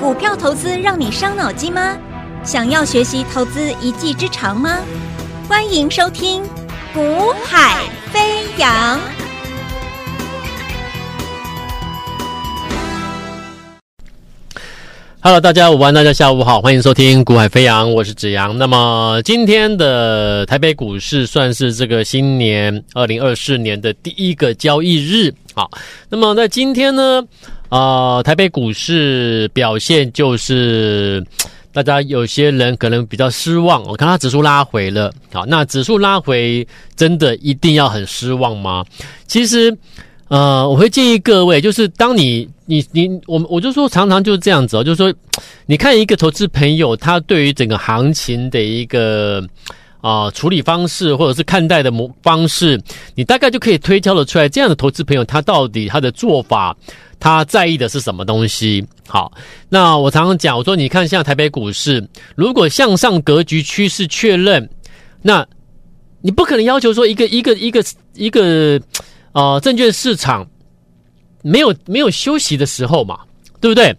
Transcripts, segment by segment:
股票投资让你伤脑筋吗？想要学习投资一技之长吗？欢迎收听《股海飞扬》。Hello，大家午安，大家下午好，欢迎收听《股海飞扬》，我是子阳。那么今天的台北股市算是这个新年二零二四年的第一个交易日。好，那么在今天呢，呃，台北股市表现就是大家有些人可能比较失望。我看它指数拉回了，好，那指数拉回真的一定要很失望吗？其实。呃，我会建议各位，就是当你你你我我就说常常就是这样子哦，就是说，你看一个投资朋友他对于整个行情的一个啊、处理方式，或者是看待的模方式，你大概就可以推敲得出来，这样的投资朋友他到底他的做法，他在意的是什么东西？好，那我常常讲，我说你看像台北股市，如果向上格局趋势确认，那你不可能要求说一个一个一个一个。啊、呃，证券市场没有没有休息的时候嘛，对不对？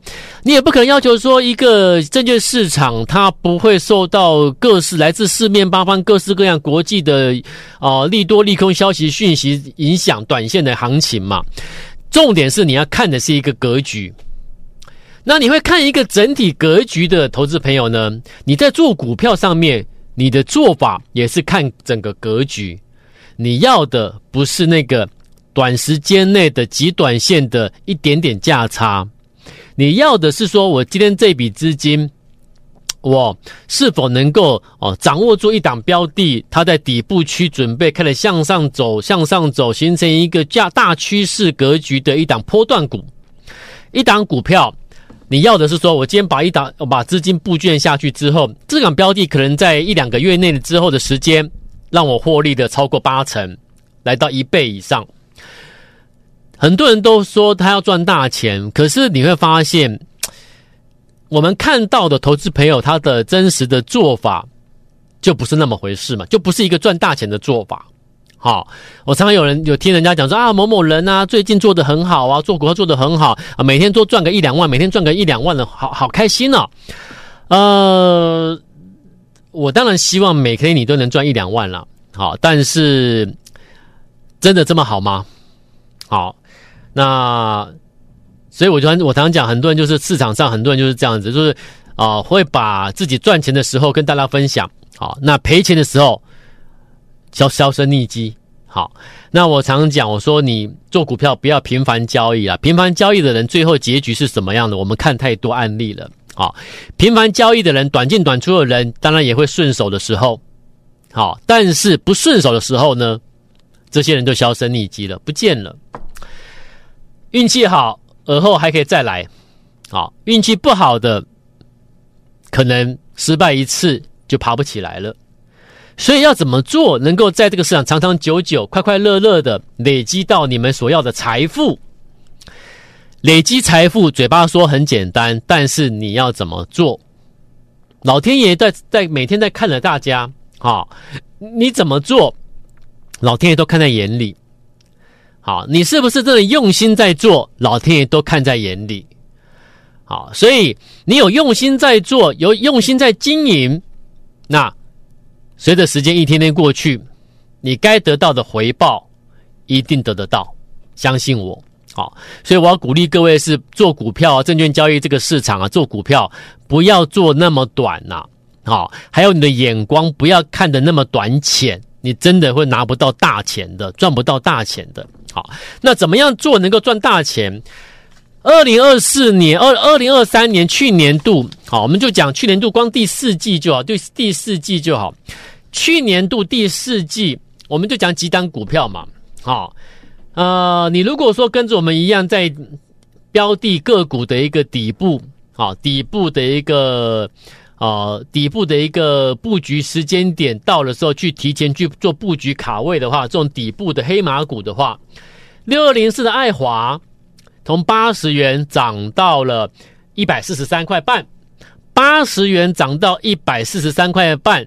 你也不可能要求说一个证券市场它不会受到各式来自四面八方、各式各样国际的啊、呃、利多利空消息讯息影响短线的行情嘛。重点是你要看的是一个格局。那你会看一个整体格局的投资朋友呢？你在做股票上面，你的做法也是看整个格局。你要的不是那个。短时间内的极短线的一点点价差，你要的是说，我今天这笔资金，我是否能够哦掌握住一档标的，它在底部区准备开始向上走，向上走，形成一个价大趋势格局的一档波段股，一档股票，你要的是说，我今天把一档我把资金布卷下去之后，这档标的可能在一两个月内之后的时间，让我获利的超过八成，来到一倍以上。很多人都说他要赚大钱，可是你会发现，我们看到的投资朋友他的真实的做法就不是那么回事嘛，就不是一个赚大钱的做法。好，我常常有人有听人家讲说啊，某某人啊，最近做得很好啊，做股票做得很好啊，每天都赚个一两万，每天赚个一两万的，好好开心哦。呃，我当然希望每天你都能赚一两万了，好，但是真的这么好吗？好。那，所以我就我常常讲，很多人就是市场上很多人就是这样子，就是啊、会把自己赚钱的时候跟大家分享，好，那赔钱的时候销销声匿迹。好，那我常常讲，我说你做股票不要频繁交易啊，频繁交易的人最后结局是什么样的？我们看太多案例了，好，频繁交易的人，短进短出的人，当然也会顺手的时候，好，但是不顺手的时候呢，这些人就销声匿迹了，不见了。运气好，而后还可以再来。好，运气不好的，可能失败一次就爬不起来了。所以要怎么做，能够在这个市场长长久久、快快乐乐的累积到你们所要的财富？累积财富，嘴巴说很简单，但是你要怎么做？老天爷在在每天在看着大家，啊，你怎么做？老天爷都看在眼里。好，你是不是真的用心在做？老天爷都看在眼里。好，所以你有用心在做，有用心在经营，那随着时间一天天过去，你该得到的回报一定得得到，相信我。好，所以我要鼓励各位是做股票啊，证券交易这个市场啊，做股票不要做那么短呐。好，还有你的眼光不要看得那么短浅，你真的会拿不到大钱的，赚不到大钱的。好，那怎么样做能够赚大钱？二零二四年、二二零二三年去年度，好，我们就讲去年度，光第四季就好，对，第四季就好。去年度第四季，我们就讲几档股票嘛。好，呃，你如果说跟着我们一样，在标的个股的一个底部，好，底部的一个。啊、底部的一个布局时间点到的时候，去提前去做布局卡位的话，这种底部的黑马股的话，六二零四的爱华从八十元涨到了一百四十三块半，八十元涨到一百四十三块半，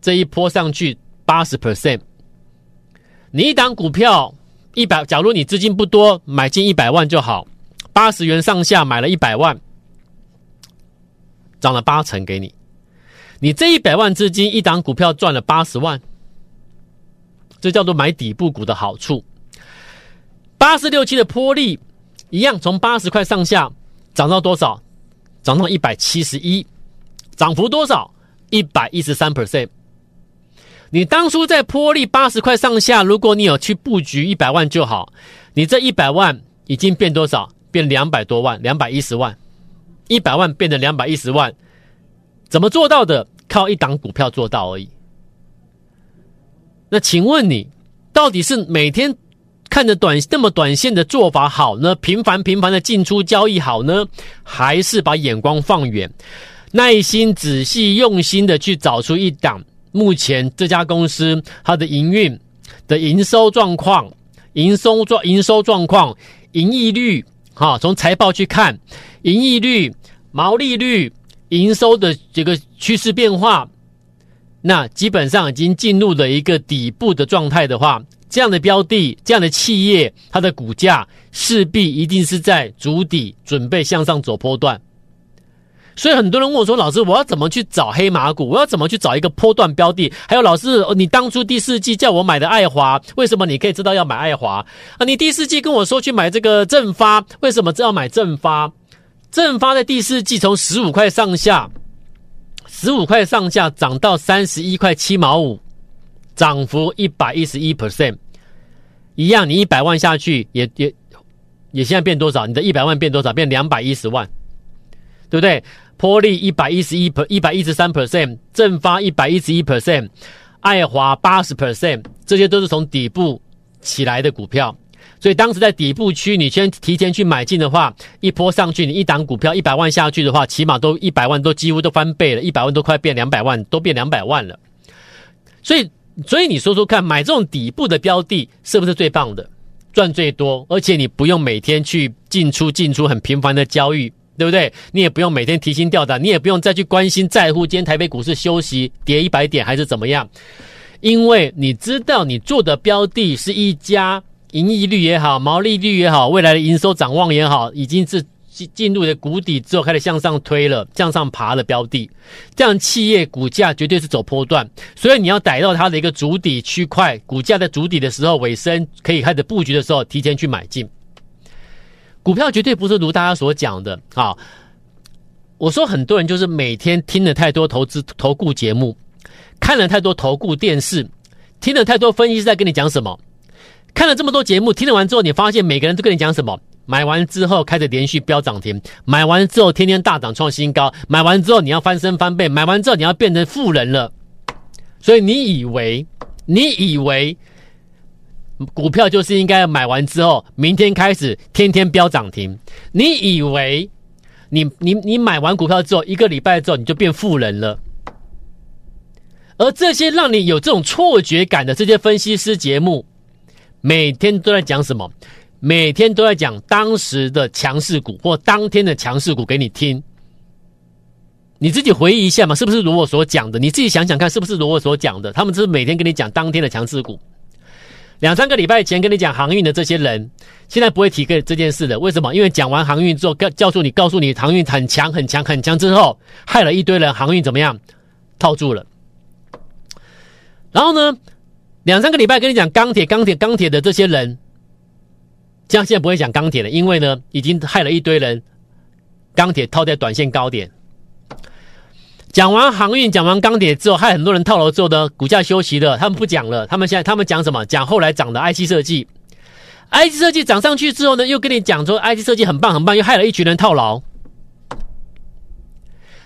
这一波上去八十 percent。你一档股票一百，假如你资金不多，买进一百万就好，八十元上下买了一百万。涨了八成给你，你这一百万资金一档股票赚了八十万，这叫做买底部股的好处。八四六七的波利一样，从八十块上下涨到多少？涨到一百七十一，涨幅多少？一百一十三 percent。你当初在波利八十块上下，如果你有去布局一百万就好，你这一百万已经变多少？变两百多万，两百一十万。一百万变成两百一十万，怎么做到的？靠一档股票做到而已。那请问你，到底是每天看着短那么短线的做法好呢？频繁频繁的进出交易好呢？还是把眼光放远，耐心仔细用心的去找出一档目前这家公司它的营运的营收状况、营收状营收状况、盈利率，好，从财报去看。盈利率、毛利率、营收的这个趋势变化，那基本上已经进入了一个底部的状态的话，这样的标的、这样的企业，它的股价势必一定是在足底，准备向上走波段。所以很多人问我说：“老师，我要怎么去找黑马股？我要怎么去找一个波段标的？”还有老师，你当初第四季叫我买的爱华，为什么你可以知道要买爱华啊？你第四季跟我说去买这个正发，为什么只要买正发？正发在第四季从十五块上下，十五块上下涨到三十一块七毛五，涨幅一百一十一 percent，一样，你一百万下去也也也现在变多少？你的一百万变多少？变两百一十万，对不对？波力一百一十一 per 一百一十三 percent，正发一百一十一 percent，爱华八十 percent，这些都是从底部起来的股票。所以当时在底部区，你先提前去买进的话，一波上去，你一档股票一百万下去的话，起码都一百万都几乎都翻倍了，一百万都快变两百万，都变两百万了。所以，所以你说说看，买这种底部的标的是不是最棒的，赚最多，而且你不用每天去进出进出很频繁的交易，对不对？你也不用每天提心吊胆，你也不用再去关心在乎今天台北股市休息跌一百点还是怎么样，因为你知道你做的标的是一家。盈利率也好，毛利率也好，未来的营收展望也好，已经是进进入了谷底之后，开始向上推了，向上爬的标的，这样企业股价绝对是走波段，所以你要逮到它的一个主底区块，股价在主底的时候尾声可以开始布局的时候，提前去买进。股票绝对不是如大家所讲的啊！我说很多人就是每天听了太多投资投顾节目，看了太多投顾电视，听了太多分析师在跟你讲什么。看了这么多节目，听了完之后，你发现每个人都跟你讲什么？买完之后开始连续飙涨停，买完之后天天大涨创新高，买完之后你要翻身翻倍，买完之后你要变成富人了。所以你以为，你以为股票就是应该买完之后，明天开始天天飙涨停？你以为你你你买完股票之后，一个礼拜之后你就变富人了？而这些让你有这种错觉感的这些分析师节目。每天都在讲什么？每天都在讲当时的强势股或当天的强势股给你听。你自己回忆一下嘛，是不是如我所讲的？你自己想想看，是不是如我所讲的？他们是每天跟你讲当天的强势股。两三个礼拜前跟你讲航运的这些人，现在不会提个这件事了。为什么？因为讲完航运之后，告告诉你，告诉你航运很强、很强、很强之后，害了一堆人航运怎么样？套住了。然后呢？两三个礼拜跟你讲钢铁、钢铁、钢铁的这些人，这样现在不会讲钢铁了，因为呢，已经害了一堆人。钢铁套在短线高点，讲完航运、讲完钢铁之后，害很多人套牢之后的股价休息了，他们不讲了。他们现在他们讲什么？讲后来涨的 IC 设计，IC 设计涨上去之后呢，又跟你讲说 IC 设计很棒很棒，又害了一群人套牢。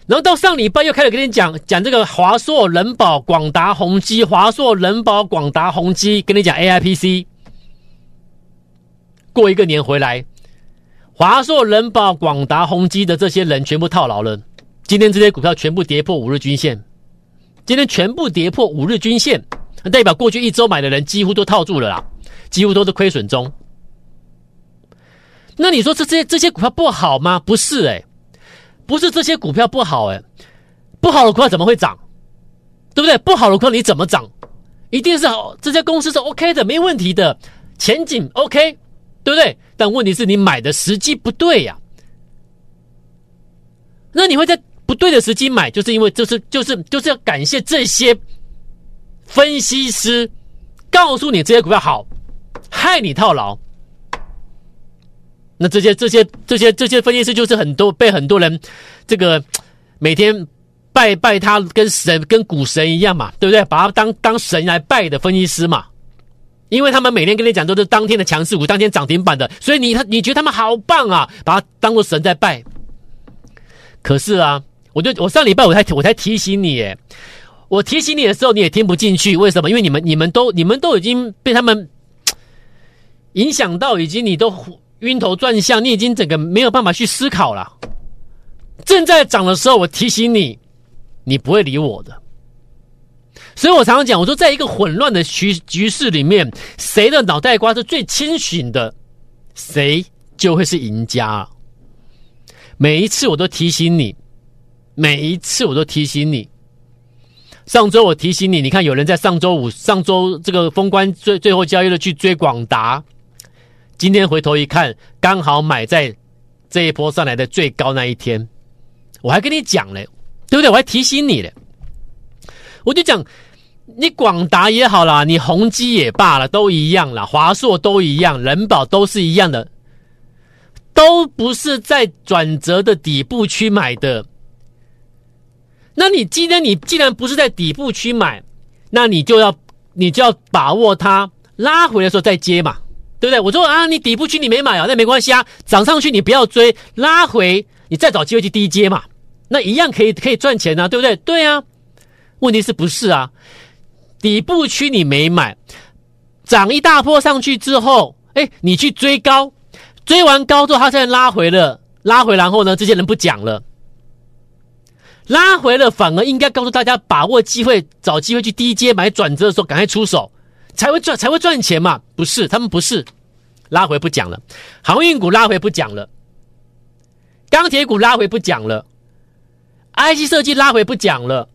然后到上礼拜又开始跟你讲讲这个华硕、人保、广达、宏基，华硕、人保、广达、宏基，跟你讲 AIPC。过一个年回来，华硕、人保、广达、宏基的这些人全部套牢了。今天这些股票全部跌破五日均线，今天全部跌破五日均线，那代表过去一周买的人几乎都套住了啦，几乎都是亏损中。那你说这些这些股票不好吗？不是诶。不是这些股票不好诶，不好的股票怎么会涨？对不对？不好的股票你怎么涨？一定是好，这家公司是 OK 的，没问题的，前景 OK，对不对？但问题是你买的时机不对呀。那你会在不对的时机买，就是因为就是就是就是要感谢这些分析师告诉你这些股票好，害你套牢。那这些这些这些这些分析师就是很多被很多人这个每天拜拜他跟神跟股神一样嘛，对不对？把他当当神来拜的分析师嘛，因为他们每天跟你讲都是当天的强势股，当天涨停板的，所以你他你觉得他们好棒啊，把他当做神在拜。可是啊，我就我上礼拜我才我才提醒你，诶，我提醒你的时候你也听不进去，为什么？因为你们你们都你们都已经被他们 影响到，已经你都。晕头转向，你已经整个没有办法去思考了。正在涨的时候，我提醒你，你不会理我的。所以我常常讲，我说，在一个混乱的局局势里面，谁的脑袋瓜是最清醒的，谁就会是赢家。每一次我都提醒你，每一次我都提醒你。上周我提醒你，你看有人在上周五、上周这个封关最最后交易日去追广达。今天回头一看，刚好买在这一波上来的最高那一天，我还跟你讲嘞，对不对？我还提醒你嘞，我就讲，你广达也好啦，你宏基也罢了，都一样啦，华硕都一样，人保都是一样的，都不是在转折的底部区买的。那你今天你既然不是在底部区买，那你就要你就要把握它拉回的时候再接嘛。对不对？我说啊，你底部区你没买啊，那没关系啊，涨上去你不要追，拉回你再找机会去低接嘛，那一样可以可以赚钱啊，对不对？对啊，问题是不是啊？底部区你没买，涨一大波上去之后，哎，你去追高，追完高之后它现在拉回了，拉回然后呢，这些人不讲了，拉回了反而应该告诉大家把握机会，找机会去低接买转折的时候赶快出手。才会赚才会赚钱嘛？不是，他们不是拉回不讲了，航运股拉回不讲了，钢铁股拉回不讲了，IC 设计拉回不讲了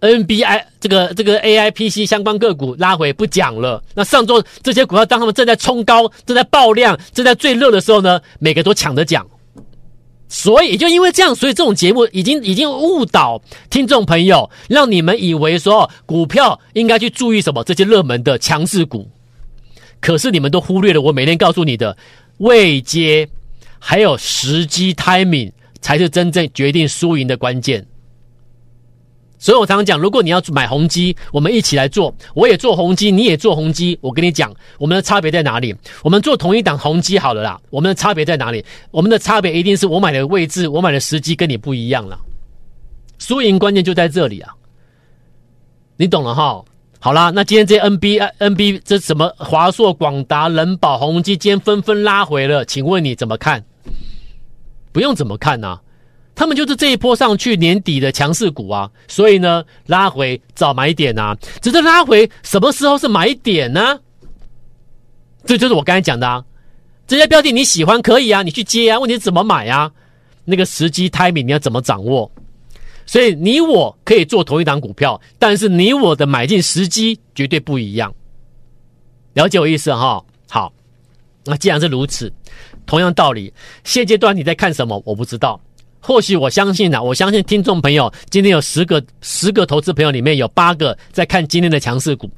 ，NBI 这个这个 AIPC 相关个股拉回不讲了。那上周这些股票当他们正在冲高、正在爆量、正在最热的时候呢，每个都抢着讲。所以，就因为这样，所以这种节目已经已经误导听众朋友，让你们以为说股票应该去注意什么这些热门的强势股，可是你们都忽略了我每天告诉你的未接，还有时机 timing 才是真正决定输赢的关键。所以我常常讲，如果你要买宏基，我们一起来做。我也做宏基，你也做宏基。我跟你讲，我们的差别在哪里？我们做同一档宏基好了啦。我们的差别在哪里？我们的差别一定是我买的位置，我买的时机跟你不一样了。输赢关键就在这里啊！你懂了哈？好啦，那今天这 NB NB 这什么华硕、广达、人保、宏基，今天纷纷拉回了，请问你怎么看？不用怎么看呐、他们就是这一波上去年底的强势股啊，所以呢，拉回找买点啊，只是拉回什么时候是买点呢？这就是我刚才讲的啊，这些标的你喜欢可以啊，你去接啊，问题是怎么买啊？那个时机 timing 你要怎么掌握？所以你我可以做同一档股票，但是你我的买进时机绝对不一样。了解我意思哈？好，那既然是如此，同样道理，现阶段你在看什么？我不知道。或许我相信啊，我相信听众朋友今天有十个十个投资朋友里面有八个在看今天的强势股，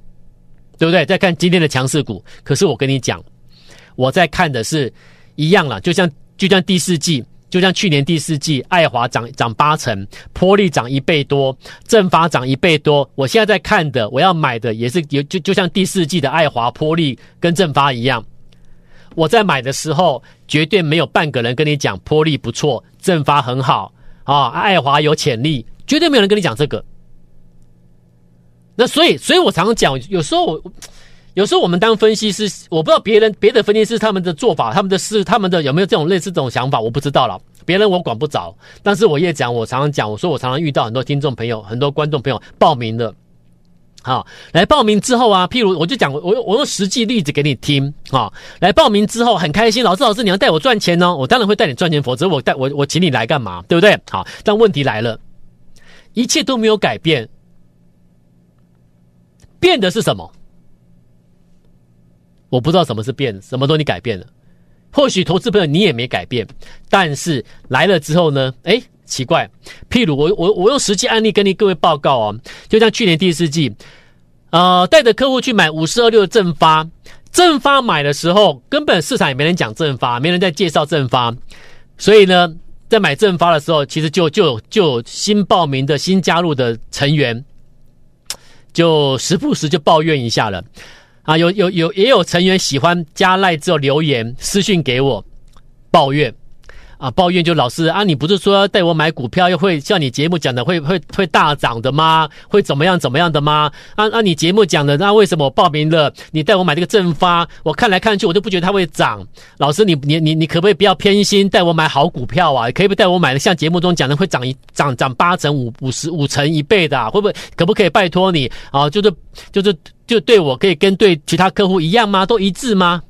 对不对？在看今天的强势股。可是我跟你讲，我在看的是一样了，就像就像第四季，就像去年第四季，爱华涨涨八成，波利涨一倍多，正发涨一倍多。我现在在看的，我要买的也是有就就像第四季的爱华、波力跟正发一样。我在买的时候，绝对没有半个人跟你讲波力不错，正发很好啊，爱华有潜力，绝对没有人跟你讲这个。那所以，所以我常常讲，有时候我，有时候我们当分析师，我不知道别人别的分析师他们的做法，他们的事，他们的有没有这种类似这种想法，我不知道了。别人我管不着，但是我也讲，我常常讲，我说我常常遇到很多听众朋友，很多观众朋友报名的。好，来报名之后啊，譬如我就讲，我我用实际例子给你听啊。来报名之后很开心，老师老师你要带我赚钱呢？我当然会带你赚钱，否则我带我我请你来干嘛？对不对？好，但问题来了，一切都没有改变，变的是什么？我不知道什么是变，什么东西改变了？或许投资朋友你也没改变，但是来了之后呢？哎，奇怪。譬如我我我用实际案例跟你各位报告哦，就像去年第四季，呃，带着客户去买五四二六的正发，正发买的时候，根本市场也没人讲正发，没人在介绍正发，所以呢，在买正发的时候，其实就就就有新报名的新加入的成员，就时不时就抱怨一下了。啊，有有有也有成员喜欢加赖之后留言私讯给我抱怨，啊抱怨就老师啊，你不是说要带我买股票，又会像你节目讲的会会会大涨的吗？会怎么样怎么样的吗？按、啊、按你节目讲的，那为什么我报名了，你带我买这个正发，我看来看去我都不觉得它会涨。老师你你你你可不可以不要偏心，带我买好股票啊？可以不带我买的像节目中讲的会涨一涨涨八成五五十五成一倍的、啊？会不会可不可以拜托你啊？就是就是。就对我可以跟对其他客户一样吗？都一致吗？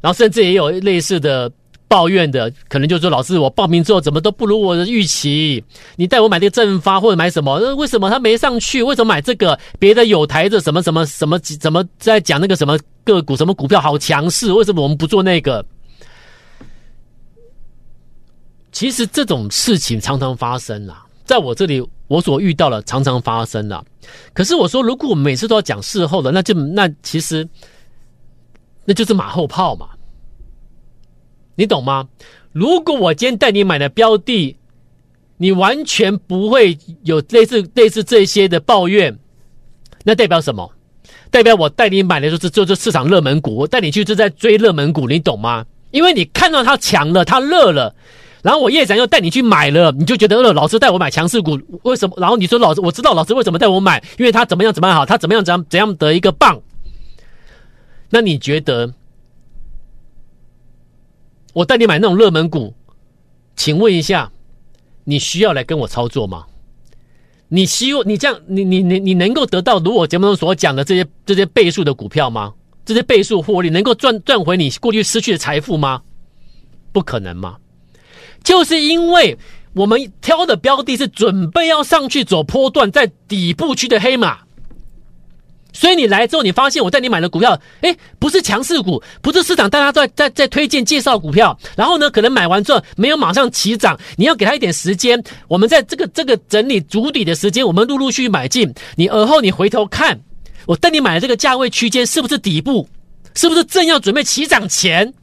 然后甚至也有类似的抱怨的，可能就说老师，我报名之后怎么都不如我的预期？你带我买这个正发或者买什么？为什么他没上去？为什么买这个？别的有台的什么什么什么怎么在讲那个什么个股什么股票好强势？为什么我们不做那个？其实这种事情常常发生啊，在我这里。我所遇到的常常发生啊，可是我说，如果我每次都要讲事后的，那就那其实那就是马后炮嘛，你懂吗？如果我今天带你买的标的，你完全不会有类似类似这些的抱怨，那代表什么？代表我带你买的就是就是市场热门股，我带你去就在追热门股，你懂吗？因为你看到它强了，它热了。然后我叶展又带你去买了，你就觉得呃，老师带我买强势股，为什么？然后你说老师，我知道老师为什么带我买，因为他怎么样怎么样好，他怎么样怎样怎样的一个棒。那你觉得我带你买那种热门股，请问一下，你需要来跟我操作吗？你希望你这样，你你你你能够得到如我节目中所讲的这些这些倍数的股票吗？这些倍数获利能够赚赚回你过去失去的财富吗？不可能吗？就是因为我们挑的标的是准备要上去走波段，在底部区的黑马，所以你来之后，你发现我带你买的股票，哎，不是强势股，不是市场大家都在在在推荐介绍股票，然后呢，可能买完之后没有马上起涨，你要给他一点时间。我们在这个这个整理筑底的时间，我们陆陆续续买进。你而后你回头看，我带你买的这个价位区间是不是底部？是不是正要准备起涨前？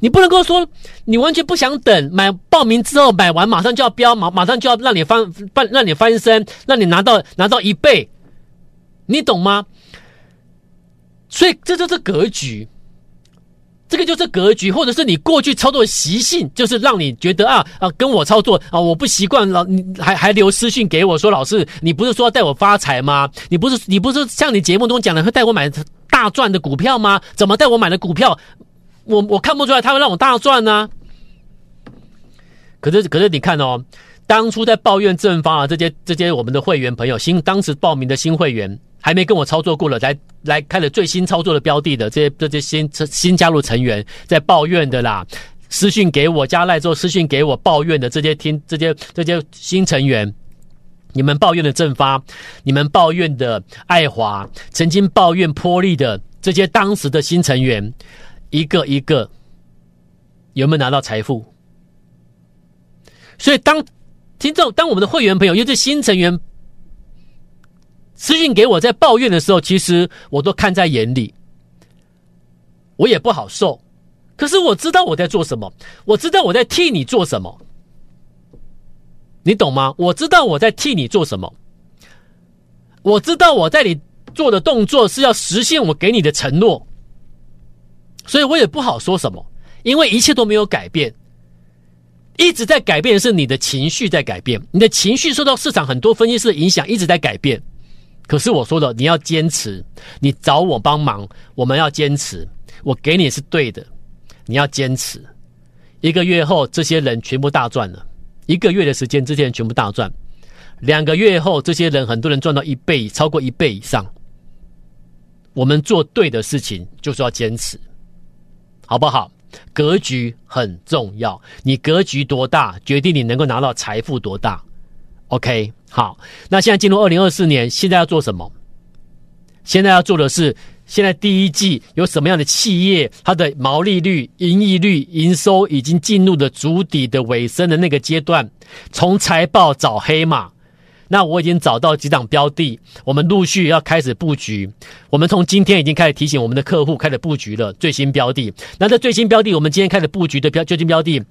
你不能够说你完全不想等，买报名之后买完马上就要飙，马马上就要让你翻翻让你翻身，让你拿到拿到一倍，你懂吗？所以这就是格局，这个就是格局，或者是你过去操作的习性，就是让你觉得啊啊跟我操作啊我不习惯，老你还还留私信给我说，老师你不是说要带我发财吗？你不是你不是像你节目中讲的会带我买大赚的股票吗？怎么带我买的股票？我我看不出来他会让我大赚呢、可是可是你看哦，当初在抱怨正方啊，这些这些我们的会员朋友新当时报名的新会员还没跟我操作过了，来来开了最新操作的标的的这些这些新新加入成员在抱怨的啦，私讯给我加赖之后私讯给我抱怨的这些听这些这些新成员，你们抱怨的正发，你们抱怨的爱华，曾经抱怨波利的这些当时的新成员。一个一个有没有拿到财富？所以当听众、当我们的会员朋友，尤其是新成员私信给我在抱怨的时候，其实我都看在眼里，我也不好受。可是我知道我在做什么，我知道我在替你做什么，你懂吗？我知道我在替你做什么，我知道我在你做的动作是要实现我给你的承诺。所以我也不好说什么，因为一切都没有改变，一直在改变的是你的情绪在改变，你的情绪受到市场很多分析师的影响，一直在改变。可是我说的，你要坚持，你找我帮忙，我们要坚持，我给你是对的，你要坚持。一个月后，这些人全部大赚了；一个月的时间，这些人全部大赚；两个月后，这些人很多人赚到一倍，超过一倍以上。我们做对的事情，就是要坚持。好不好？格局很重要，你格局多大，决定你能够拿到财富多大。OK，好，那现在进入二零二四年，现在要做什么？现在要做的是现在第一季有什么样的企业，它的毛利率、盈利率、营收已经进入了筑底的尾声的那个阶段，从财报找黑马。那我已经找到几档标的，我们陆续要开始布局。我们从今天已经开始提醒我们的客户开始布局了最新标的。那这最新标的，我们今天开始布局的标最新标的，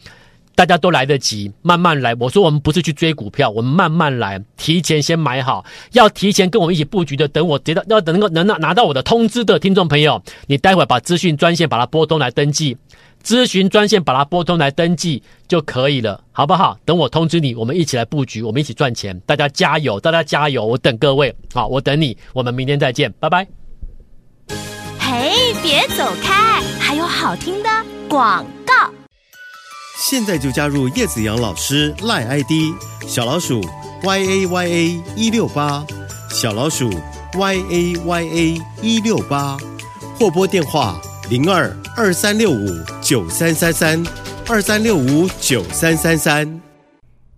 大家都来得及，慢慢来。我说我们不是去追股票，我们慢慢来，提前先买好。要提前跟我们一起布局的，等我接到要等能够能拿拿到我的通知的听众朋友，你待会把资讯专线把它拨通来登记。咨询专线把它拨通来登记就可以了，好不好？等我通知你，我们一起来布局，我们一起赚钱，大家加油，大家加油！我等各位，好，我等你，我们明天再见，拜拜。嘿，别走开，还有好听的广。现在就加入叶子阳老师赖 ID 小老鼠 y a y a 一六八小老鼠 y a y a 一六八或拨电话零二二三六五九三三三二三六五九三三三。